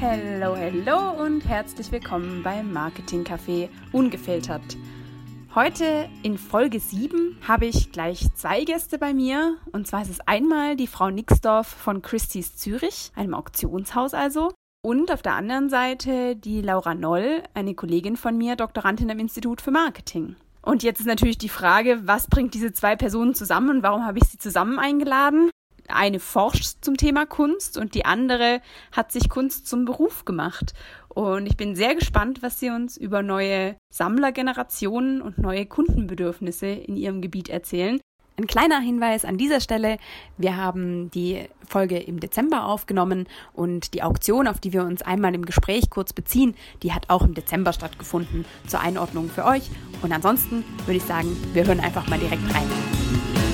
Hallo, hallo und herzlich willkommen beim Marketing Café Ungefiltert. Heute in Folge 7 habe ich gleich zwei Gäste bei mir. Und zwar ist es einmal die Frau Nixdorf von Christie's Zürich, einem Auktionshaus also. Und auf der anderen Seite die Laura Noll, eine Kollegin von mir, Doktorandin am Institut für Marketing. Und jetzt ist natürlich die Frage, was bringt diese zwei Personen zusammen und warum habe ich sie zusammen eingeladen? Eine forscht zum Thema Kunst und die andere hat sich Kunst zum Beruf gemacht. Und ich bin sehr gespannt, was sie uns über neue Sammlergenerationen und neue Kundenbedürfnisse in ihrem Gebiet erzählen. Ein kleiner Hinweis an dieser Stelle. Wir haben die Folge im Dezember aufgenommen und die Auktion, auf die wir uns einmal im Gespräch kurz beziehen, die hat auch im Dezember stattgefunden zur Einordnung für euch. Und ansonsten würde ich sagen, wir hören einfach mal direkt rein.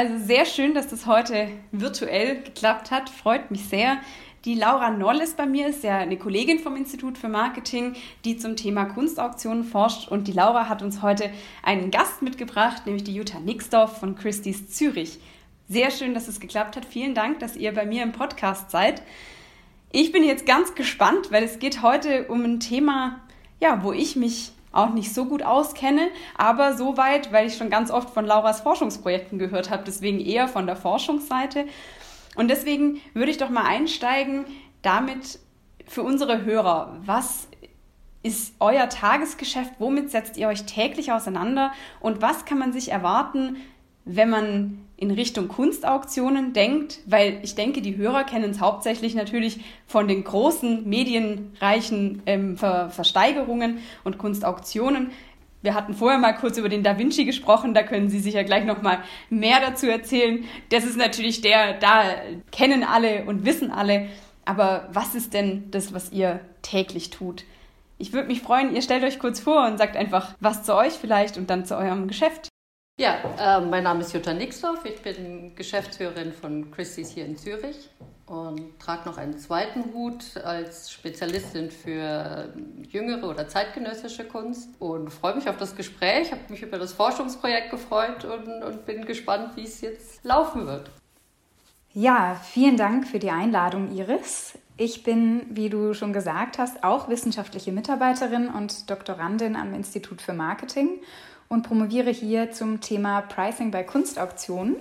Also sehr schön, dass das heute virtuell geklappt hat. Freut mich sehr. Die Laura Noll ist bei mir, ist ja eine Kollegin vom Institut für Marketing, die zum Thema Kunstauktionen forscht. Und die Laura hat uns heute einen Gast mitgebracht, nämlich die Jutta Nixdorf von Christie's Zürich. Sehr schön, dass es geklappt hat. Vielen Dank, dass ihr bei mir im Podcast seid. Ich bin jetzt ganz gespannt, weil es geht heute um ein Thema, ja, wo ich mich auch nicht so gut auskenne, aber soweit, weil ich schon ganz oft von Lauras Forschungsprojekten gehört habe, deswegen eher von der Forschungsseite. Und deswegen würde ich doch mal einsteigen damit für unsere Hörer, was ist euer Tagesgeschäft, womit setzt ihr euch täglich auseinander? Und was kann man sich erwarten, wenn man in Richtung Kunstauktionen denkt, weil ich denke, die Hörer kennen es hauptsächlich natürlich von den großen medienreichen ähm, Ver Versteigerungen und Kunstauktionen. Wir hatten vorher mal kurz über den Da Vinci gesprochen, da können Sie sicher gleich noch mal mehr dazu erzählen. Das ist natürlich der, da kennen alle und wissen alle. Aber was ist denn das, was ihr täglich tut? Ich würde mich freuen, ihr stellt euch kurz vor und sagt einfach was zu euch vielleicht und dann zu eurem Geschäft. Ja, äh, mein Name ist Jutta Nixdorf. Ich bin Geschäftsführerin von Christie's hier in Zürich und trage noch einen zweiten Hut als Spezialistin für jüngere oder zeitgenössische Kunst und freue mich auf das Gespräch, habe mich über das Forschungsprojekt gefreut und, und bin gespannt, wie es jetzt laufen wird. Ja, vielen Dank für die Einladung, Iris. Ich bin, wie du schon gesagt hast, auch wissenschaftliche Mitarbeiterin und Doktorandin am Institut für Marketing und promoviere hier zum Thema Pricing bei Kunstauktionen.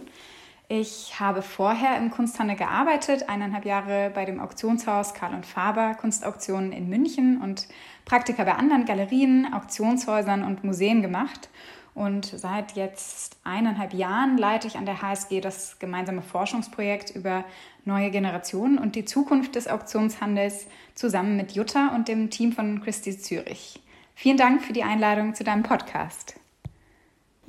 Ich habe vorher im Kunsthandel gearbeitet, eineinhalb Jahre bei dem Auktionshaus Karl und Faber Kunstauktionen in München und Praktika bei anderen Galerien, Auktionshäusern und Museen gemacht. Und seit jetzt eineinhalb Jahren leite ich an der HSG das gemeinsame Forschungsprojekt über neue Generationen und die Zukunft des Auktionshandels zusammen mit Jutta und dem Team von Christie Zürich. Vielen Dank für die Einladung zu deinem Podcast.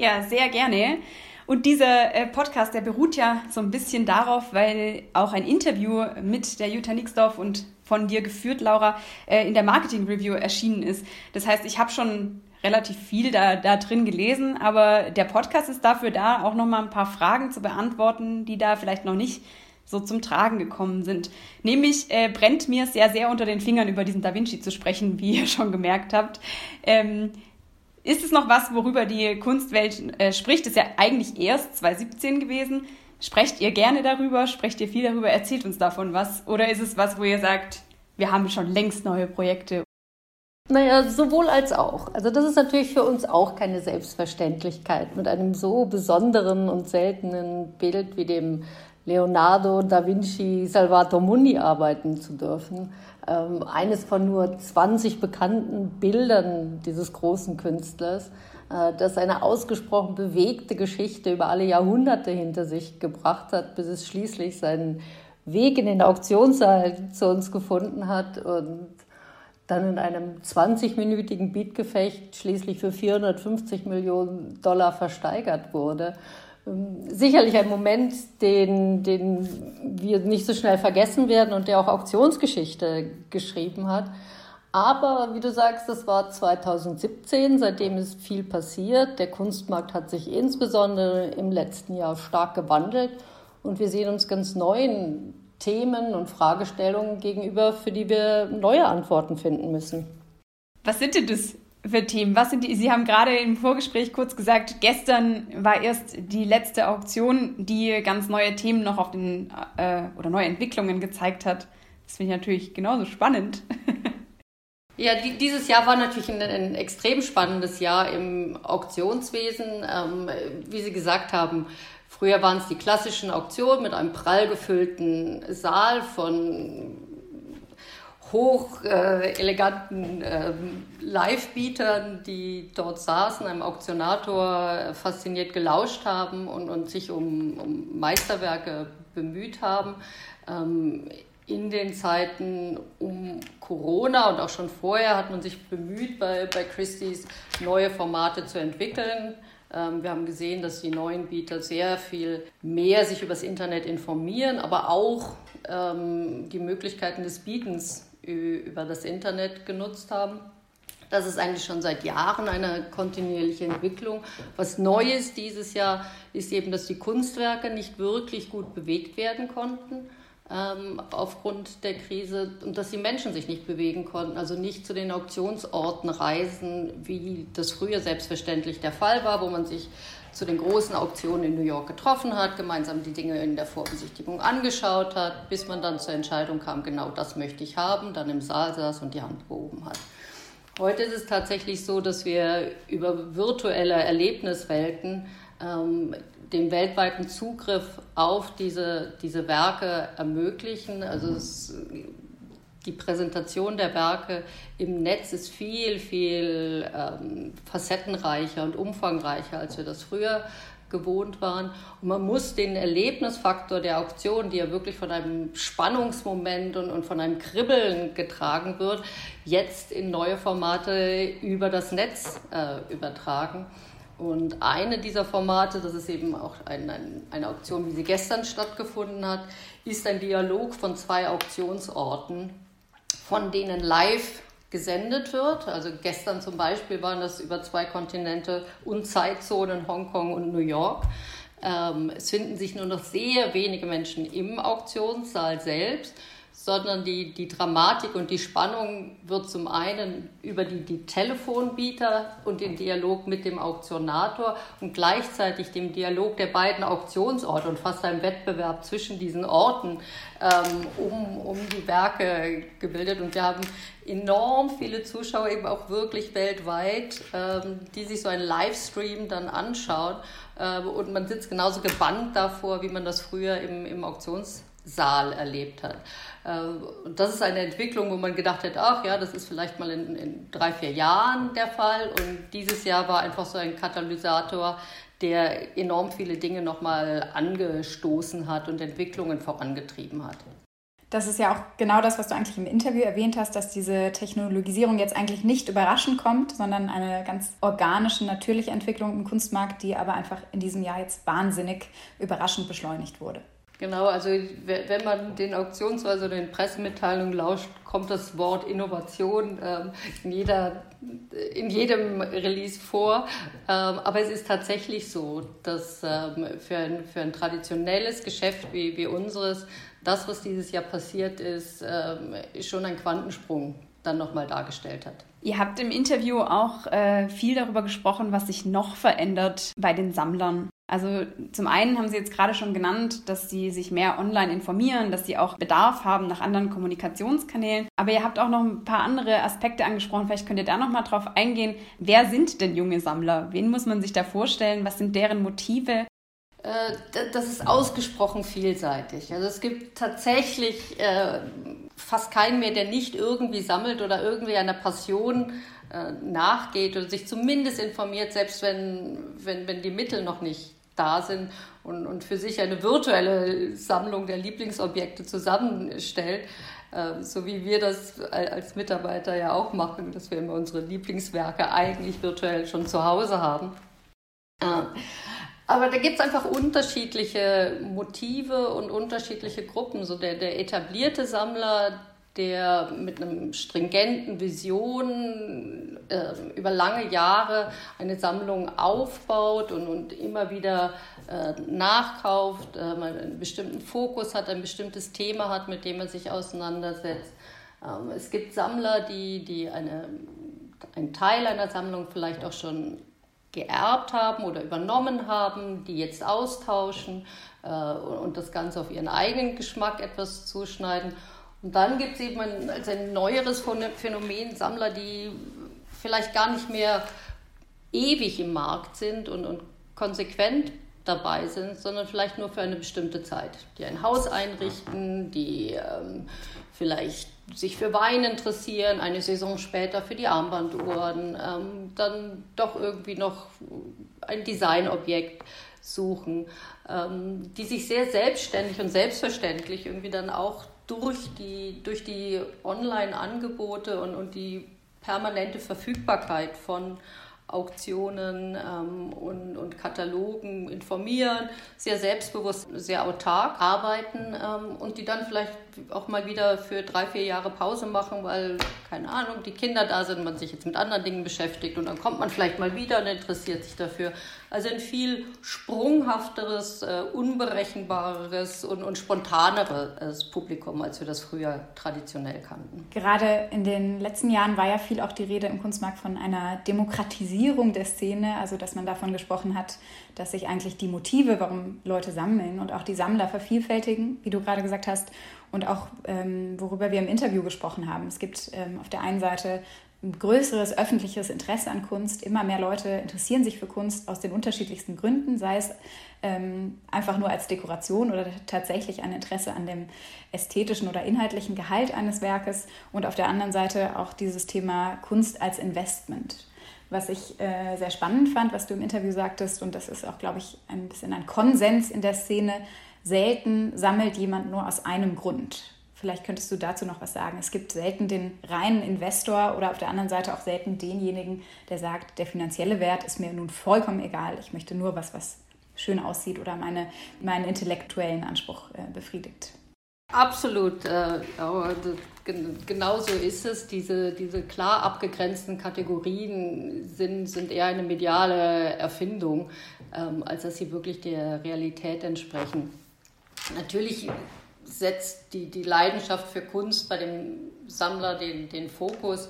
Ja, sehr gerne. Und dieser äh, Podcast, der beruht ja so ein bisschen darauf, weil auch ein Interview mit der Jutta Nixdorf und von dir geführt, Laura, äh, in der Marketing Review erschienen ist. Das heißt, ich habe schon relativ viel da, da drin gelesen, aber der Podcast ist dafür da, auch nochmal ein paar Fragen zu beantworten, die da vielleicht noch nicht so zum Tragen gekommen sind. Nämlich äh, brennt mir sehr, sehr unter den Fingern, über diesen Da Vinci zu sprechen, wie ihr schon gemerkt habt. Ähm, ist es noch was, worüber die Kunstwelt äh, spricht? Ist ja eigentlich erst 2017 gewesen. Sprecht ihr gerne darüber? Sprecht ihr viel darüber? Erzählt uns davon was? Oder ist es was, wo ihr sagt, wir haben schon längst neue Projekte? Naja, sowohl als auch. Also das ist natürlich für uns auch keine Selbstverständlichkeit, mit einem so besonderen und seltenen Bild wie dem Leonardo da Vinci Salvator Mundi arbeiten zu dürfen. Ähm, eines von nur 20 bekannten Bildern dieses großen Künstlers, äh, das eine ausgesprochen bewegte Geschichte über alle Jahrhunderte hinter sich gebracht hat, bis es schließlich seinen Weg in den Auktionssaal zu uns gefunden hat und dann in einem 20-minütigen Beatgefecht schließlich für 450 Millionen Dollar versteigert wurde. Ähm, sicherlich ein Moment, den, den wir nicht so schnell vergessen werden und der auch Auktionsgeschichte geschrieben hat. Aber wie du sagst, das war 2017, seitdem ist viel passiert. Der Kunstmarkt hat sich insbesondere im letzten Jahr stark gewandelt und wir sehen uns ganz neuen Themen und Fragestellungen gegenüber, für die wir neue Antworten finden müssen. Was sind denn das für Themen? Was sind die? Sie haben gerade im Vorgespräch kurz gesagt, gestern war erst die letzte Auktion, die ganz neue Themen noch auf den äh, oder neue Entwicklungen gezeigt hat. Das finde ich natürlich genauso spannend. Ja, die, dieses Jahr war natürlich ein, ein, extrem spannendes Jahr im Auktionswesen. Ähm, wie Sie gesagt haben, früher waren es die klassischen Auktionen mit einem prall gefüllten Saal von hoch äh, äh, Live-Bietern, die dort saßen, einem Auktionator fasziniert gelauscht haben und, und sich um, um Meisterwerke bemüht haben. Ähm, in den Zeiten um Corona und auch schon vorher hat man sich bemüht, bei, bei Christie's neue Formate zu entwickeln. Ähm, wir haben gesehen, dass die neuen Bieter sehr viel mehr sich über das Internet informieren, aber auch ähm, die Möglichkeiten des Bietens über das Internet genutzt haben. Das ist eigentlich schon seit Jahren eine kontinuierliche Entwicklung. Was Neues dieses Jahr ist eben, dass die Kunstwerke nicht wirklich gut bewegt werden konnten ähm, aufgrund der Krise und dass die Menschen sich nicht bewegen konnten, also nicht zu den Auktionsorten reisen, wie das früher selbstverständlich der Fall war, wo man sich zu den großen Auktionen in New York getroffen hat, gemeinsam die Dinge in der Vorbesichtigung angeschaut hat, bis man dann zur Entscheidung kam, genau das möchte ich haben, dann im Saal saß und die Hand gehoben hat. Heute ist es tatsächlich so, dass wir über virtuelle Erlebniswelten ähm, den weltweiten Zugriff auf diese, diese Werke ermöglichen. Also es, die Präsentation der Werke im Netz ist viel, viel ähm, facettenreicher und umfangreicher, als wir das früher gewohnt waren. Und man muss den Erlebnisfaktor der Auktion, die ja wirklich von einem Spannungsmoment und, und von einem Kribbeln getragen wird, jetzt in neue Formate über das Netz äh, übertragen. Und eine dieser Formate, das ist eben auch ein, ein, eine Auktion, wie sie gestern stattgefunden hat, ist ein Dialog von zwei Auktionsorten, von denen live gesendet wird. Also gestern zum Beispiel waren das über zwei Kontinente und Zeitzonen Hongkong und New York. Ähm, es finden sich nur noch sehr wenige Menschen im Auktionssaal selbst sondern die, die Dramatik und die Spannung wird zum einen über die, die Telefonbieter und den Dialog mit dem Auktionator und gleichzeitig dem Dialog der beiden Auktionsorte und fast einem Wettbewerb zwischen diesen Orten ähm, um, um die Werke gebildet. Und wir haben enorm viele Zuschauer, eben auch wirklich weltweit, ähm, die sich so einen Livestream dann anschauen. Äh, und man sitzt genauso gebannt davor, wie man das früher im, im Auktions Saal erlebt hat. Äh, und das ist eine Entwicklung, wo man gedacht hat, ach ja, das ist vielleicht mal in, in, drei, vier Jahren der Fall. Und dieses Jahr war einfach so ein Katalysator, der enorm viele Dinge nochmal angestoßen hat und Entwicklungen vorangetrieben hat. Das ist ja auch genau das, was du eigentlich im Interview erwähnt hast, dass diese Technologisierung jetzt eigentlich nicht überraschend kommt, sondern eine ganz organische, natürliche Entwicklung im Kunstmarkt, die aber einfach in diesem Jahr jetzt wahnsinnig überraschend beschleunigt wurde. Genau, also wenn man den Auktionsweise oder den Pressemitteilungen lauscht, kommt das Wort Innovation ähm, in, jeder, in jedem Release vor. Ähm, aber es ist tatsächlich so, dass ähm, für, ein, für ein traditionelles Geschäft wie, wie unseres das, was dieses Jahr passiert ist, ähm, schon ein Quantensprung dann nochmal dargestellt hat. Ihr habt im Interview auch äh, viel darüber gesprochen, was sich noch verändert bei den Sammlern. Also zum einen haben Sie jetzt gerade schon genannt, dass Sie sich mehr online informieren, dass Sie auch Bedarf haben nach anderen Kommunikationskanälen. Aber ihr habt auch noch ein paar andere Aspekte angesprochen. Vielleicht könnt ihr da noch mal drauf eingehen. Wer sind denn junge Sammler? Wen muss man sich da vorstellen? Was sind deren Motive? Äh, das ist ausgesprochen vielseitig. Also es gibt tatsächlich äh, fast keinen mehr, der nicht irgendwie sammelt oder irgendwie einer Passion äh, nachgeht oder sich zumindest informiert, selbst wenn, wenn, wenn die Mittel noch nicht da sind und, und für sich eine virtuelle Sammlung der Lieblingsobjekte zusammenstellt, äh, so wie wir das als Mitarbeiter ja auch machen, dass wir immer unsere Lieblingswerke eigentlich virtuell schon zu Hause haben. Aber da gibt es einfach unterschiedliche Motive und unterschiedliche Gruppen. So der, der etablierte Sammler, der mit einem stringenten Vision äh, über lange Jahre eine Sammlung aufbaut und, und immer wieder äh, nachkauft, äh, einen bestimmten Fokus hat, ein bestimmtes Thema hat, mit dem er sich auseinandersetzt. Ähm, es gibt Sammler, die, die eine einen Teil einer Sammlung vielleicht auch schon geerbt haben oder übernommen haben, die jetzt austauschen äh, und das Ganze auf ihren eigenen Geschmack etwas zuschneiden. Und dann gibt es eben ein, als ein neueres Phänomen Sammler, die vielleicht gar nicht mehr ewig im Markt sind und, und konsequent dabei sind, sondern vielleicht nur für eine bestimmte Zeit. Die ein Haus einrichten, die ähm, vielleicht sich für Wein interessieren, eine Saison später für die Armbanduhren, ähm, dann doch irgendwie noch ein Designobjekt suchen, ähm, die sich sehr selbstständig und selbstverständlich irgendwie dann auch durch die, durch die Online-Angebote und, und die permanente Verfügbarkeit von Auktionen ähm, und, und, Katalogen informieren, sehr selbstbewusst, sehr autark arbeiten ähm, und die dann vielleicht auch mal wieder für drei, vier Jahre Pause machen, weil, keine Ahnung, die Kinder da sind, man sich jetzt mit anderen Dingen beschäftigt und dann kommt man vielleicht mal wieder und interessiert sich dafür. Also ein viel sprunghafteres, äh, unberechenbareres und, und spontaneres Publikum, als wir das früher traditionell kannten. Gerade in den letzten Jahren war ja viel auch die Rede im Kunstmarkt von einer Demokratisierung der Szene, also dass man davon gesprochen hat, dass sich eigentlich die Motive, warum Leute sammeln und auch die Sammler vervielfältigen, wie du gerade gesagt hast, und auch ähm, worüber wir im Interview gesprochen haben. Es gibt ähm, auf der einen Seite ein größeres öffentliches Interesse an Kunst. Immer mehr Leute interessieren sich für Kunst aus den unterschiedlichsten Gründen, sei es ähm, einfach nur als Dekoration oder tatsächlich ein Interesse an dem ästhetischen oder inhaltlichen Gehalt eines Werkes. Und auf der anderen Seite auch dieses Thema Kunst als Investment. Was ich äh, sehr spannend fand, was du im Interview sagtest, und das ist auch, glaube ich, ein bisschen ein Konsens in der Szene, selten sammelt jemand nur aus einem Grund. Vielleicht könntest du dazu noch was sagen. Es gibt selten den reinen Investor oder auf der anderen Seite auch selten denjenigen, der sagt, der finanzielle Wert ist mir nun vollkommen egal. Ich möchte nur was, was schön aussieht oder meine, meinen intellektuellen Anspruch äh, befriedigt. Absolut, äh, genau so ist es. Diese, diese klar abgegrenzten Kategorien sind, sind eher eine mediale Erfindung, ähm, als dass sie wirklich der Realität entsprechen. Natürlich setzt die, die Leidenschaft für Kunst bei dem Sammler den, den Fokus.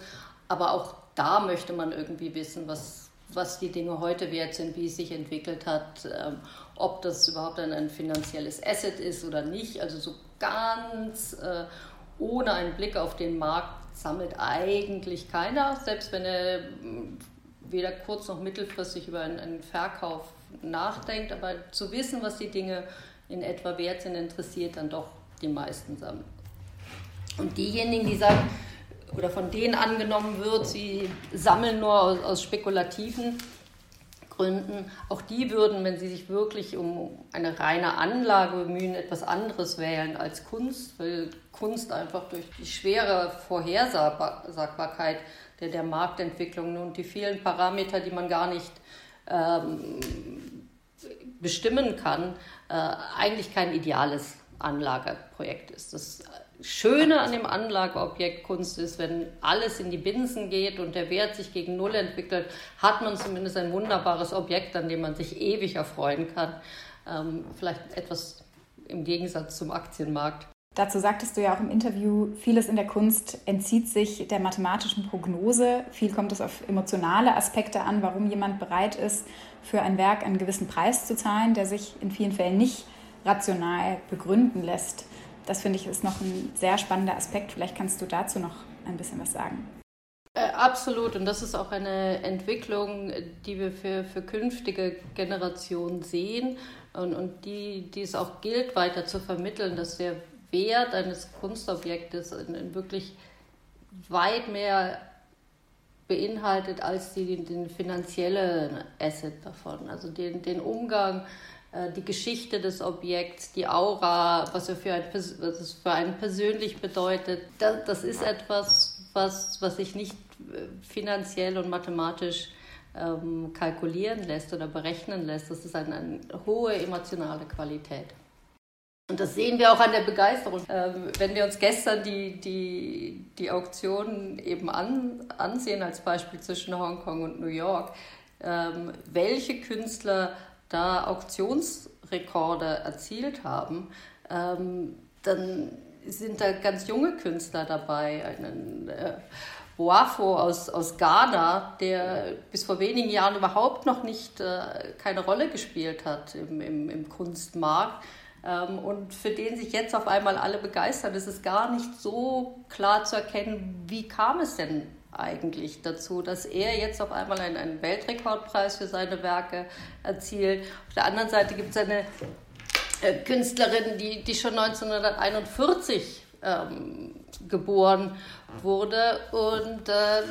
Aber auch da möchte man irgendwie wissen, was, was die Dinge heute wert sind, wie es sich entwickelt hat, ähm, ob das überhaupt ein, ein, finanzielles Asset ist oder nicht. Also so ganz äh, ohne einen Blick auf den Markt sammelt eigentlich keiner, selbst wenn er hm, weder kurz- noch mittelfristig über einen, einen Verkauf nachdenkt. Aber zu wissen, was die Dinge in etwa wert sind, interessiert dann doch die meisten sammeln. Und diejenigen, die sagen, oder von denen angenommen wird, sie sammeln nur aus, aus spekulativen Gründen, auch die würden, wenn sie sich wirklich um eine reine Anlage bemühen, etwas anderes wählen als Kunst, weil Kunst einfach durch die schwere Vorhersagbarkeit der, der Marktentwicklung und die vielen Parameter, die man gar nicht ähm, bestimmen kann, äh, eigentlich kein ideales Anlageprojekt ist. Das Schöne an dem Anlageobjekt Kunst ist, wenn alles in die Binsen geht und der Wert sich gegen Null entwickelt, hat man zumindest ein wunderbares Objekt, an dem man sich ewig erfreuen kann. Ähm, vielleicht etwas im Gegensatz zum Aktienmarkt. Dazu sagtest du ja auch im Interview, vieles in der Kunst entzieht sich der mathematischen Prognose. Viel kommt es auf emotionale Aspekte an, warum jemand bereit ist, für ein Werk einen gewissen Preis zu zahlen, der sich in vielen Fällen nicht rational begründen lässt. Das finde ich ist noch ein sehr spannender Aspekt. Vielleicht kannst du dazu noch ein bisschen was sagen. Äh, absolut. Und das ist auch eine Entwicklung, die wir für, für künftige Generationen sehen und, und die, die es auch gilt, weiter zu vermitteln, dass der Wert eines Kunstobjektes in, in wirklich weit mehr beinhaltet als die, den, finanziellen Asset davon. Also den, den Umgang die Geschichte des Objekts, die Aura, was, er für ein, was es für einen persönlich bedeutet. Das, das ist etwas, was, was sich nicht äh, finanziell und mathematisch ähm, kalkulieren lässt oder berechnen lässt. Das ist eine, eine, hohe emotionale Qualität. Und das sehen wir auch an der Begeisterung. Ähm, wenn wir uns gestern die, die, die Auktion eben an, ansehen, als Beispiel zwischen Hongkong und New York, ähm, welche Künstler da Auktionsrekorde erzielt haben, ähm, dann sind da ganz junge Künstler dabei, einen, äh, Boafo aus, aus Ghana, der bis vor wenigen Jahren überhaupt noch nicht äh, keine Rolle gespielt hat im, im, im Kunstmarkt. Ähm, und für den sich jetzt auf einmal alle begeistern. Es ist gar nicht so klar zu erkennen, wie kam es denn eigentlich dazu, dass er jetzt auf einmal einen, Weltrekordpreis für seine Werke erzielt. Auf der anderen Seite gibt es eine äh, Künstlerin, die, die schon 1941 ähm, geboren wurde und äh,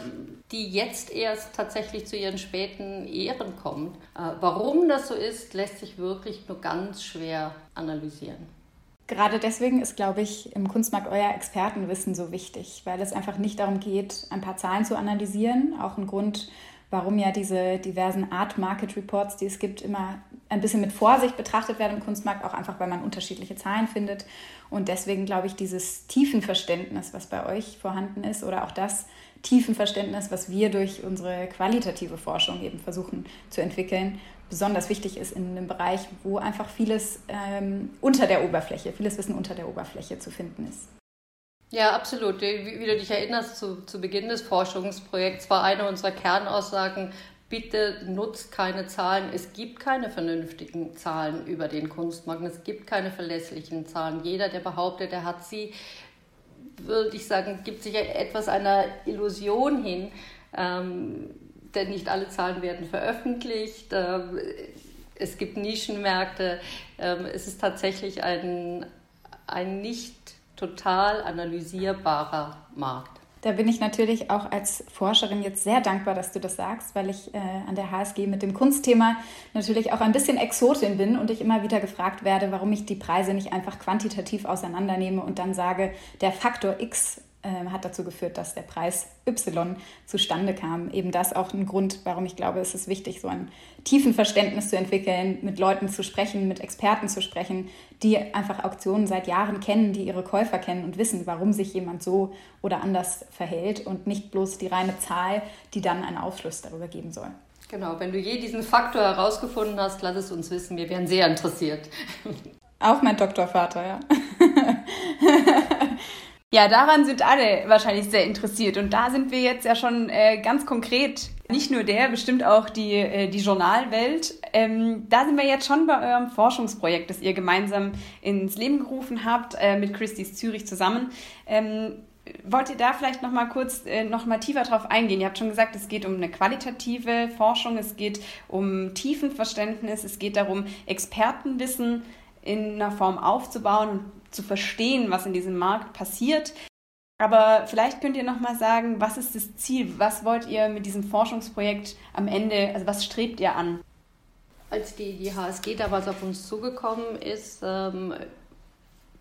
die jetzt erst tatsächlich zu ihren späten Ehren kommt. Äh, warum das so ist, lässt sich wirklich nur ganz schwer analysieren. Gerade deswegen ist, glaube ich, im Kunstmarkt euer Expertenwissen so wichtig, weil es einfach nicht darum geht, ein paar Zahlen zu analysieren. Auch ein Grund, warum ja diese diversen Art Market Reports, die es gibt, immer ein bisschen mit Vorsicht betrachtet werden im Kunstmarkt, auch einfach, weil man unterschiedliche Zahlen findet. Und deswegen glaube ich, dieses Tiefenverständnis, was bei euch vorhanden ist, oder auch das Tiefenverständnis, was wir durch unsere qualitative Forschung eben versuchen zu entwickeln, besonders wichtig ist in einem Bereich, wo einfach vieles ähm, unter der Oberfläche, vieles Wissen unter der Oberfläche zu finden ist. Ja, absolut. Wie, du dich erinnerst, zu, zu Beginn des Forschungsprojekts war eine unserer Kernaussagen, bitte nutzt keine Zahlen. Es gibt keine vernünftigen Zahlen über den Kunstmarkt. Es gibt keine verlässlichen Zahlen. Jeder, der behauptet, er hat sie, würde ich sagen, gibt sich etwas einer Illusion hin. Ähm, denn nicht alle Zahlen werden veröffentlicht. Ähm, es gibt Nischenmärkte. Ähm, es ist tatsächlich ein, ein nicht total analysierbarer Markt. Da bin ich natürlich auch als Forscherin jetzt sehr dankbar, dass du das sagst, weil ich äh, an der HSG mit dem Kunstthema natürlich auch ein bisschen Exotin bin und ich immer wieder gefragt werde, warum ich die Preise nicht einfach quantitativ auseinandernehme und dann sage, der Faktor X äh, hat dazu geführt, dass der Preis Y zustande kam. Eben das auch ein Grund, warum ich glaube, es ist wichtig, so ein tiefen Verständnis zu entwickeln, mit Leuten zu sprechen, mit Experten zu sprechen, die einfach Auktionen seit Jahren kennen, die ihre Käufer kennen und wissen, warum sich jemand so oder anders verhält und nicht bloß die reine Zahl, die dann einen Aufschluss darüber geben soll. Genau, wenn du je diesen Faktor herausgefunden hast, lass es uns wissen. Wir wären sehr interessiert. Auch mein Doktorvater, ja. Ja, daran sind alle wahrscheinlich sehr interessiert. Und da sind wir jetzt ja schon äh, ganz konkret, nicht nur der, bestimmt auch die, äh, die Journalwelt. Ähm, da sind wir jetzt schon bei eurem Forschungsprojekt, das ihr gemeinsam ins Leben gerufen habt, äh, mit Christie's Zürich zusammen. Ähm, wollt ihr da vielleicht noch mal kurz äh, noch mal tiefer drauf eingehen? Ihr habt schon gesagt, es geht um eine qualitative Forschung, es geht um Tiefenverständnis, es geht darum, Expertenwissen in einer Form aufzubauen zu verstehen, was in diesem Markt passiert. Aber vielleicht könnt ihr noch mal sagen, was ist das Ziel? Was wollt ihr mit diesem Forschungsprojekt am Ende, also was strebt ihr an? Als die, die HSG damals auf uns zugekommen ist, ähm,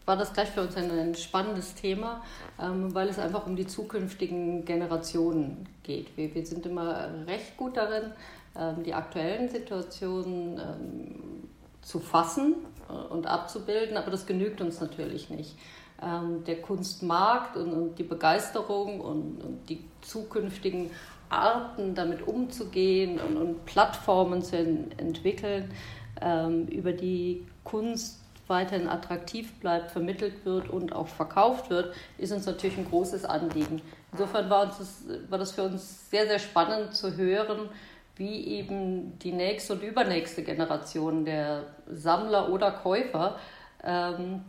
war das gleich für uns ein, ein spannendes Thema, ähm, weil es einfach um die zukünftigen Generationen geht. Wir, wir sind immer recht gut darin, ähm, die aktuellen Situationen ähm, zu fassen und abzubilden, aber das genügt uns natürlich nicht. Ähm, der Kunstmarkt und, die Begeisterung und, die zukünftigen Arten, damit umzugehen und, und Plattformen zu entwickeln, ähm, über die Kunst weiterhin attraktiv bleibt, vermittelt wird und auch verkauft wird, ist uns natürlich ein großes Anliegen. Insofern war, uns das, war das für uns sehr, sehr spannend zu hören, wie eben die nächste und übernächste Generation der Sammler oder Käufer ähm,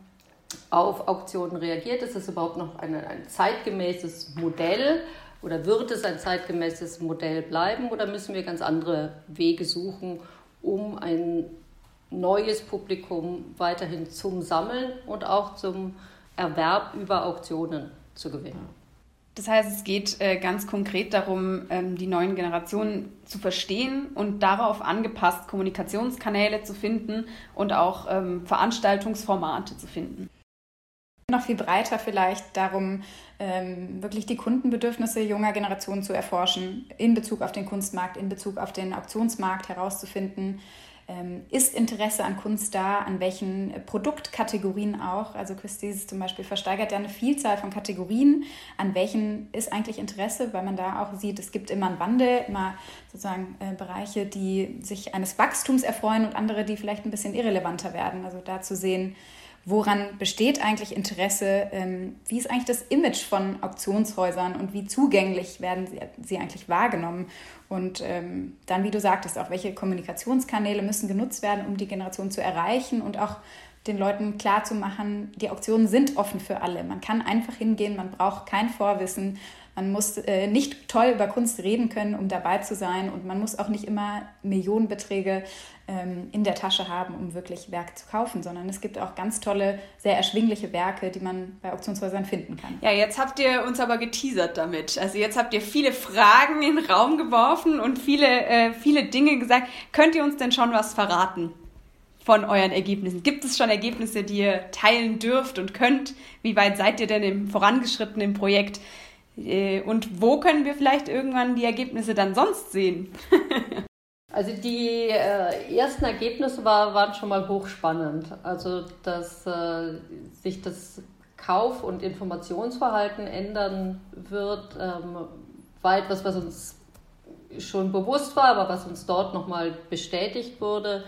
auf Auktionen reagiert. Ist es überhaupt noch eine, ein zeitgemäßes Modell oder wird es ein zeitgemäßes Modell bleiben oder müssen wir ganz andere Wege suchen, um ein neues Publikum weiterhin zum Sammeln und auch zum Erwerb über Auktionen zu gewinnen? Das heißt, es geht äh, ganz konkret darum, ähm, die neuen Generationen zu verstehen und darauf angepasst Kommunikationskanäle zu finden und auch ähm, Veranstaltungsformate zu finden. Noch viel breiter vielleicht darum, ähm, wirklich die Kundenbedürfnisse junger Generationen zu erforschen, in Bezug auf den Kunstmarkt, in Bezug auf den Auktionsmarkt herauszufinden, ist Interesse an Kunst da, an welchen Produktkategorien auch. Also Christie's zum Beispiel versteigert ja eine Vielzahl von Kategorien, an welchen ist eigentlich Interesse, weil man da auch sieht, es gibt immer einen Wandel, immer sozusagen äh, Bereiche, die sich eines Wachstums erfreuen und andere, die vielleicht ein bisschen irrelevanter werden. Also da zu sehen, woran besteht eigentlich Interesse, ähm, wie ist eigentlich das Image von Auktionshäusern und wie zugänglich werden sie, sie eigentlich wahrgenommen? Und ähm, dann, wie du sagtest, auch welche Kommunikationskanäle müssen genutzt werden, um die Generation zu erreichen und auch den Leuten klarzumachen, die Auktionen sind offen für alle. Man kann einfach hingehen, man braucht kein Vorwissen, man muss äh, nicht toll über Kunst reden können, um dabei zu sein und man muss auch nicht immer Millionenbeträge ähm, in der Tasche haben, um wirklich Werke zu kaufen, sondern es gibt auch ganz tolle, sehr erschwingliche Werke, die man bei Auktionshäusern finden kann. Ja, jetzt habt ihr uns aber geteasert damit. Also jetzt habt ihr viele Fragen in den Raum geworfen und viele, äh, viele Dinge gesagt. Könnt ihr uns denn schon was verraten? von euren Ergebnissen? Gibt es schon Ergebnisse, die ihr teilen dürft und könnt? Wie weit seid ihr denn im vorangeschrittenen Projekt? Äh, und wo können wir vielleicht irgendwann die Ergebnisse dann sonst sehen? Also die äh, ersten Ergebnisse war, waren schon mal hochspannend. Also dass äh, sich das Kauf- und Informationsverhalten ändern wird, ähm, war etwas, was uns schon bewusst war, aber was uns dort nochmal bestätigt wurde.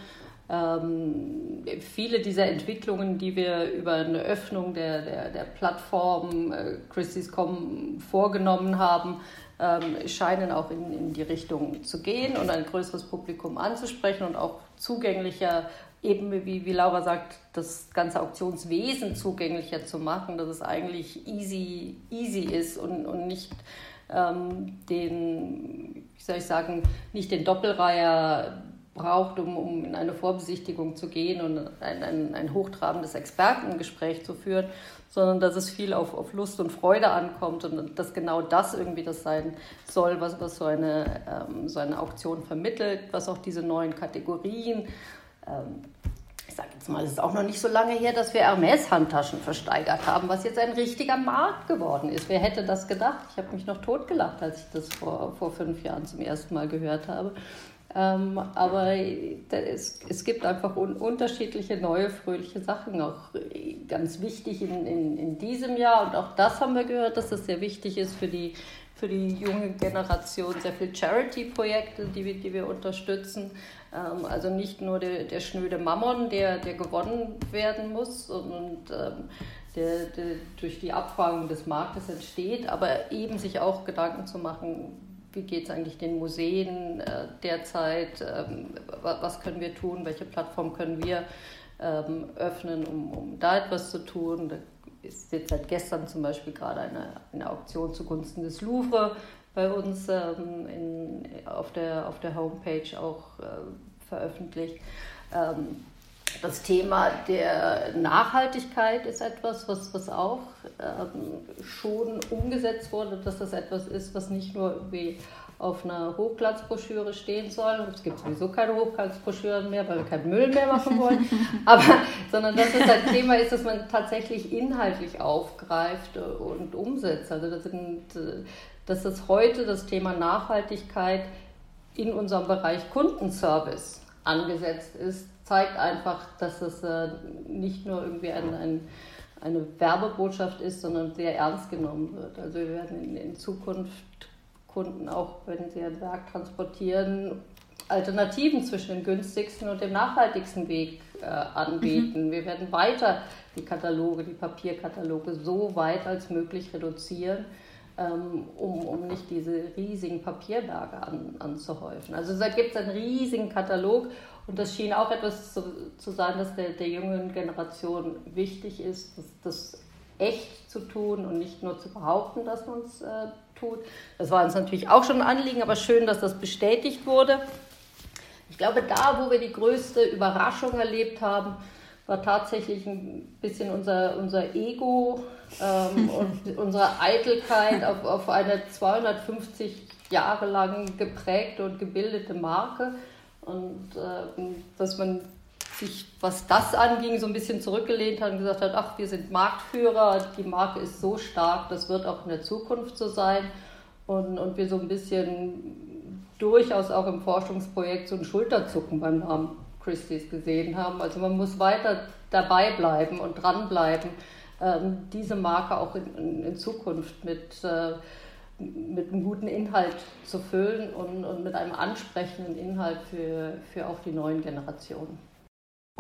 Ähm, viele dieser Entwicklungen, die wir über eine Öffnung der, der, der Plattform äh, Christie's.com vorgenommen haben, ähm, scheinen auch in, in die Richtung zu gehen und ein größeres Publikum anzusprechen und auch zugänglicher, eben wie, wie Laura sagt, das ganze Auktionswesen zugänglicher zu machen, dass es eigentlich easy, easy ist und, und nicht ähm, den, wie soll ich sagen, nicht den Doppelreiher braucht, um, um in eine Vorbesichtigung zu gehen und ein, ein, ein hochtrabendes Expertengespräch zu führen, sondern dass es viel auf, auf Lust und Freude ankommt und dass genau das irgendwie das sein soll, was, was so, eine, ähm, so eine Auktion vermittelt, was auch diese neuen Kategorien. Ähm, ich sage jetzt mal, es ist auch noch nicht so lange her, dass wir Hermes-Handtaschen versteigert haben, was jetzt ein richtiger Markt geworden ist. Wer hätte das gedacht? Ich habe mich noch totgelacht, als ich das vor, vor fünf Jahren zum ersten Mal gehört habe. Ähm, aber es, es gibt einfach un unterschiedliche neue, fröhliche Sachen, auch ganz wichtig in, in, in diesem Jahr. Und auch das haben wir gehört, dass das sehr wichtig ist für die, für die junge Generation. Sehr viele Charity-Projekte, die wir, die wir unterstützen. Ähm, also nicht nur der, der schnöde Mammon, der, der gewonnen werden muss und ähm, der, der durch die Abfragung des Marktes entsteht, aber eben sich auch Gedanken zu machen, wie geht es eigentlich den Museen äh, derzeit, ähm, was können wir tun, welche Plattform können wir ähm, öffnen, um, um da etwas zu tun. Da ist jetzt seit gestern zum Beispiel gerade eine, eine Auktion zugunsten des Louvre bei uns ähm, in, auf, der, auf der Homepage auch äh, veröffentlicht. Ähm, das Thema der Nachhaltigkeit ist etwas, was, was auch ähm, schon umgesetzt wurde, dass das etwas ist, was nicht nur irgendwie auf einer Hochglanzbroschüre stehen soll. Es gibt sowieso keine Hochglanzbroschüren mehr, weil wir keinen Müll mehr machen wollen. Aber, sondern dass es ein Thema ist, das man tatsächlich inhaltlich aufgreift und umsetzt. Also das sind, dass das heute das Thema Nachhaltigkeit in unserem Bereich Kundenservice angesetzt ist, zeigt einfach, dass es äh, nicht nur irgendwie ein, ein, eine Werbebotschaft ist, sondern sehr ernst genommen wird. Also wir werden in, in Zukunft Kunden auch, wenn sie ein Werk transportieren, Alternativen zwischen dem günstigsten und dem nachhaltigsten Weg äh, anbieten. Mhm. Wir werden weiter die Kataloge, die Papierkataloge so weit als möglich reduzieren, ähm, um, um nicht diese riesigen Papierberge an, anzuhäufen. Also da gibt es einen riesigen Katalog und das schien auch etwas zu, zu sein, das der, der jungen Generation wichtig ist, das, das echt zu tun und nicht nur zu behaupten, dass man es äh, tut. Das war uns natürlich auch schon ein Anliegen, aber schön, dass das bestätigt wurde. Ich glaube, da, wo wir die größte Überraschung erlebt haben, war tatsächlich ein bisschen unser, unser Ego ähm, und unsere Eitelkeit auf, auf eine 250 Jahre lang geprägte und gebildete Marke. Und äh, dass man sich, was das anging, so ein bisschen zurückgelehnt hat und gesagt hat, ach, wir sind Marktführer, die Marke ist so stark, das wird auch in der Zukunft so sein. Und, und wir so ein bisschen durchaus auch im Forschungsprojekt so ein Schulterzucken beim Namen Christie's gesehen haben. Also man muss weiter dabei bleiben und dranbleiben, ähm, diese Marke auch in, in, Zukunft mit äh, mit einem guten Inhalt zu füllen und, und mit einem ansprechenden Inhalt für, für auch die neuen Generationen.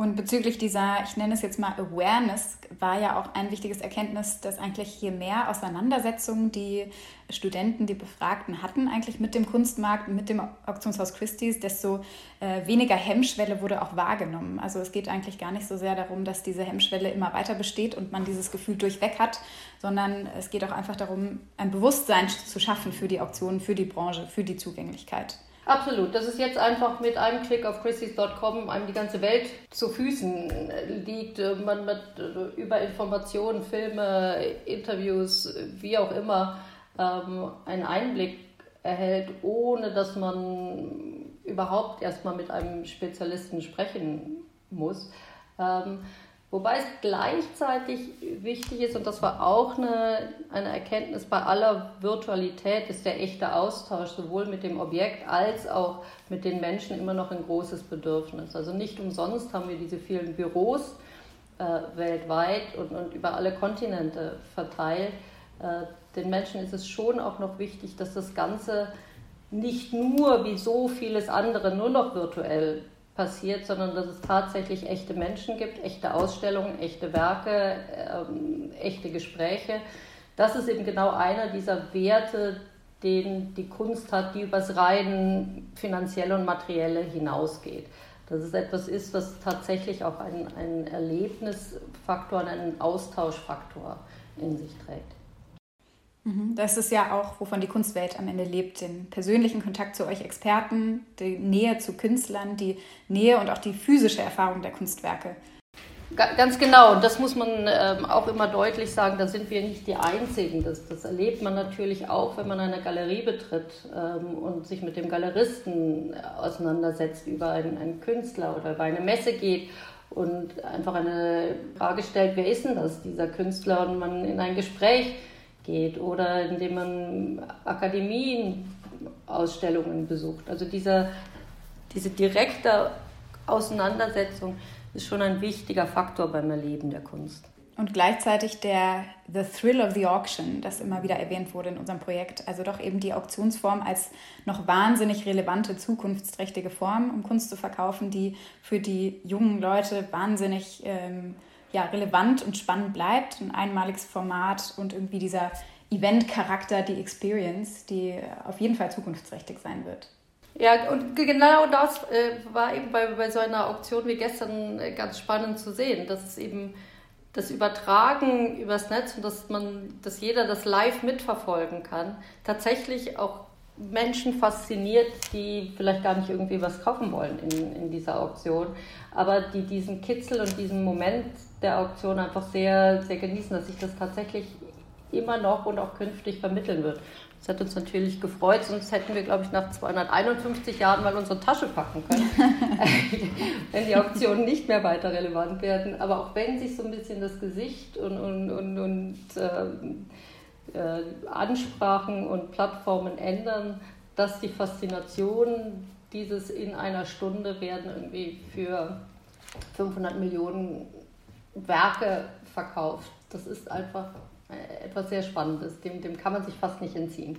Und bezüglich dieser, ich nenne es jetzt mal Awareness, war ja auch ein wichtiges Erkenntnis, dass eigentlich je mehr Auseinandersetzungen die Studenten, die Befragten hatten, eigentlich mit dem Kunstmarkt, mit dem Auktionshaus Christie's, desto äh, weniger Hemmschwelle wurde auch wahrgenommen. Also es geht eigentlich gar nicht so sehr darum, dass diese Hemmschwelle immer weiter besteht und man dieses Gefühl durchweg hat, sondern es geht auch einfach darum, ein Bewusstsein zu schaffen für die Auktionen, für die Branche, für die Zugänglichkeit. Absolut. Das ist jetzt einfach mit einem Klick auf christys.com einem die ganze Welt zu Füßen liegt. Man mit äh, über Informationen, Filme, Interviews, wie auch immer, ähm, einen Einblick erhält, ohne dass man überhaupt erstmal mit einem Spezialisten sprechen muss. Ähm, Wobei es gleichzeitig wichtig ist, und das war auch eine, eine Erkenntnis bei aller Virtualität, ist der echte Austausch sowohl mit dem Objekt als auch mit den Menschen immer noch ein großes Bedürfnis. Also nicht umsonst haben wir diese vielen Büros äh, weltweit und, und über alle Kontinente verteilt. Äh, den Menschen ist es schon auch noch wichtig, dass das Ganze nicht nur wie so vieles andere nur noch virtuell passiert, sondern dass es tatsächlich echte Menschen gibt, echte Ausstellungen, echte Werke, ähm, echte Gespräche. Das ist eben genau einer dieser Werte, den die Kunst hat, die übers rein finanzielle und materielle hinausgeht. Dass es etwas ist, was tatsächlich auch einen, einen Erlebnisfaktor einen Austauschfaktor in sich trägt. Mhm. Das ist ja auch, wovon die Kunstwelt am Ende lebt, den persönlichen Kontakt zu euch Experten, die Nähe zu Künstlern, die Nähe und auch die physische Erfahrung der Kunstwerke. Ganz genau, und das muss man ähm, auch immer deutlich sagen, da sind wir nicht die Einzigen. Das, das erlebt man natürlich auch, wenn man eine Galerie betritt ähm, und sich mit dem Galeristen auseinandersetzt, über einen, einen Künstler oder über eine Messe geht und einfach eine Frage stellt, wer ist denn das, dieser Künstler, und man in ein Gespräch geht oder indem man Akademien, Ausstellungen besucht. Also dieser, diese direkte Auseinandersetzung ist schon ein wichtiger Faktor beim Erleben der Kunst. Und gleichzeitig der The Thrill of the Auction, das immer wieder erwähnt wurde in unserem Projekt. Also doch eben die Auktionsform als noch wahnsinnig relevante, zukunftsträchtige Form, um Kunst zu verkaufen, die für die jungen Leute wahnsinnig ähm, ja, relevant und spannend bleibt. Ein einmaliges Format und irgendwie dieser Event-Charakter, die Experience, die auf jeden Fall zukunftsträchtig sein wird. Ja, und genau das äh, war eben bei, bei so einer Auktion wie gestern äh, ganz spannend zu sehen, dass es eben das Übertragen übers Netz und dass man, dass jeder das live mitverfolgen kann, tatsächlich auch Menschen fasziniert, die vielleicht gar nicht irgendwie was kaufen wollen in, in dieser Auktion, aber die diesen Kitzel und diesen Moment der Auktion einfach sehr, sehr genießen, dass sich das tatsächlich immer noch und auch künftig vermitteln wird. Das hat uns natürlich gefreut, sonst hätten wir, glaube ich, nach 251 Jahren mal unsere Tasche packen können, wenn die Auktionen nicht mehr weiter relevant werden. Aber auch wenn sich so ein bisschen das Gesicht und, und, und, und äh, äh, Ansprachen und Plattformen ändern, dass die Faszination dieses in einer Stunde werden irgendwie für 500 Millionen Werke verkauft. Das ist einfach äh, etwas sehr Spannendes. Dem, dem kann man sich fast nicht entziehen.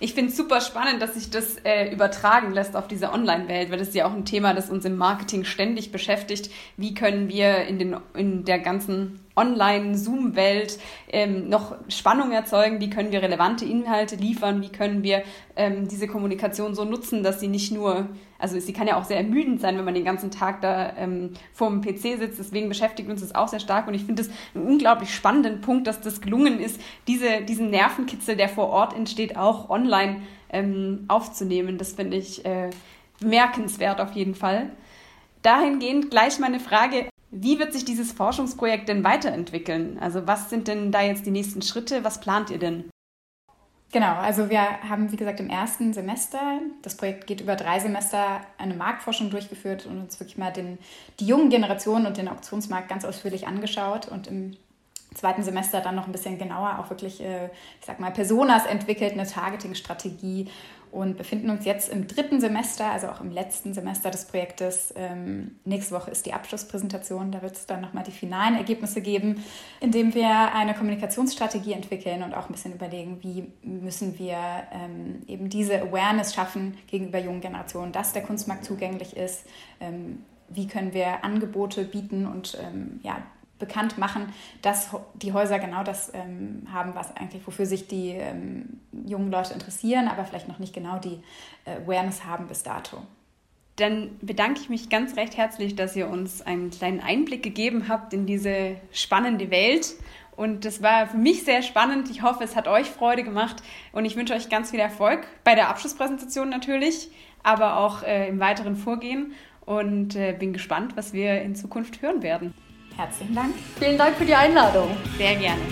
Ich finde es super spannend, dass sich das äh, übertragen lässt auf diese Online-Welt, weil das ist ja auch ein Thema, das uns im Marketing ständig beschäftigt. Wie können wir in, den, in der ganzen Online-Zoom-Welt ähm, noch Spannung erzeugen? Wie können wir relevante Inhalte liefern? Wie können wir ähm, diese Kommunikation so nutzen, dass sie nicht nur, also sie kann ja auch sehr ermüdend sein, wenn man den ganzen Tag da ähm, vor dem PC sitzt. Deswegen beschäftigt uns das auch sehr stark und ich finde es einen unglaublich spannenden Punkt, dass das gelungen ist, diese, diesen Nervenkitzel, der vor Ort entsteht, auch online ähm, aufzunehmen. Das finde ich äh, bemerkenswert auf jeden Fall. Dahingehend gleich meine Frage, wie wird sich dieses Forschungsprojekt denn weiterentwickeln? Also was sind denn da jetzt die nächsten Schritte? Was plant ihr denn? Genau, also wir haben, wie gesagt, im ersten Semester, das Projekt geht über drei Semester, eine Marktforschung durchgeführt und uns wirklich mal den, die jungen Generationen und den Auktionsmarkt ganz ausführlich angeschaut und im zweiten Semester dann noch ein bisschen genauer auch wirklich, äh, ich sag mal, Personas entwickelt, eine Targeting-Strategie und befinden uns jetzt im dritten Semester, also auch im letzten Semester des Projektes. Ähm, nächste Woche ist die Abschlusspräsentation, da wird es dann nochmal die finalen Ergebnisse geben, indem wir eine Kommunikationsstrategie entwickeln und auch ein bisschen überlegen, wie müssen wir ähm, eben diese Awareness schaffen gegenüber jungen Generationen, dass der Kunstmarkt zugänglich ist, ähm, wie können wir Angebote bieten und ähm, ja, bekannt machen, dass die Häuser genau das ähm, haben, was eigentlich, wofür sich die ähm, jungen Leute interessieren, aber vielleicht noch nicht genau die äh, Awareness haben bis dato. Dann bedanke ich mich ganz recht herzlich, dass ihr uns einen kleinen Einblick gegeben habt in diese spannende Welt. Und das war für mich sehr spannend. Ich hoffe, es hat euch Freude gemacht. Und ich wünsche euch ganz viel Erfolg bei der Abschlusspräsentation natürlich, aber auch äh, im weiteren Vorgehen. Und äh, bin gespannt, was wir in Zukunft hören werden. Herzlichen Dank. Vielen Dank für die Einladung. Sehr gerne.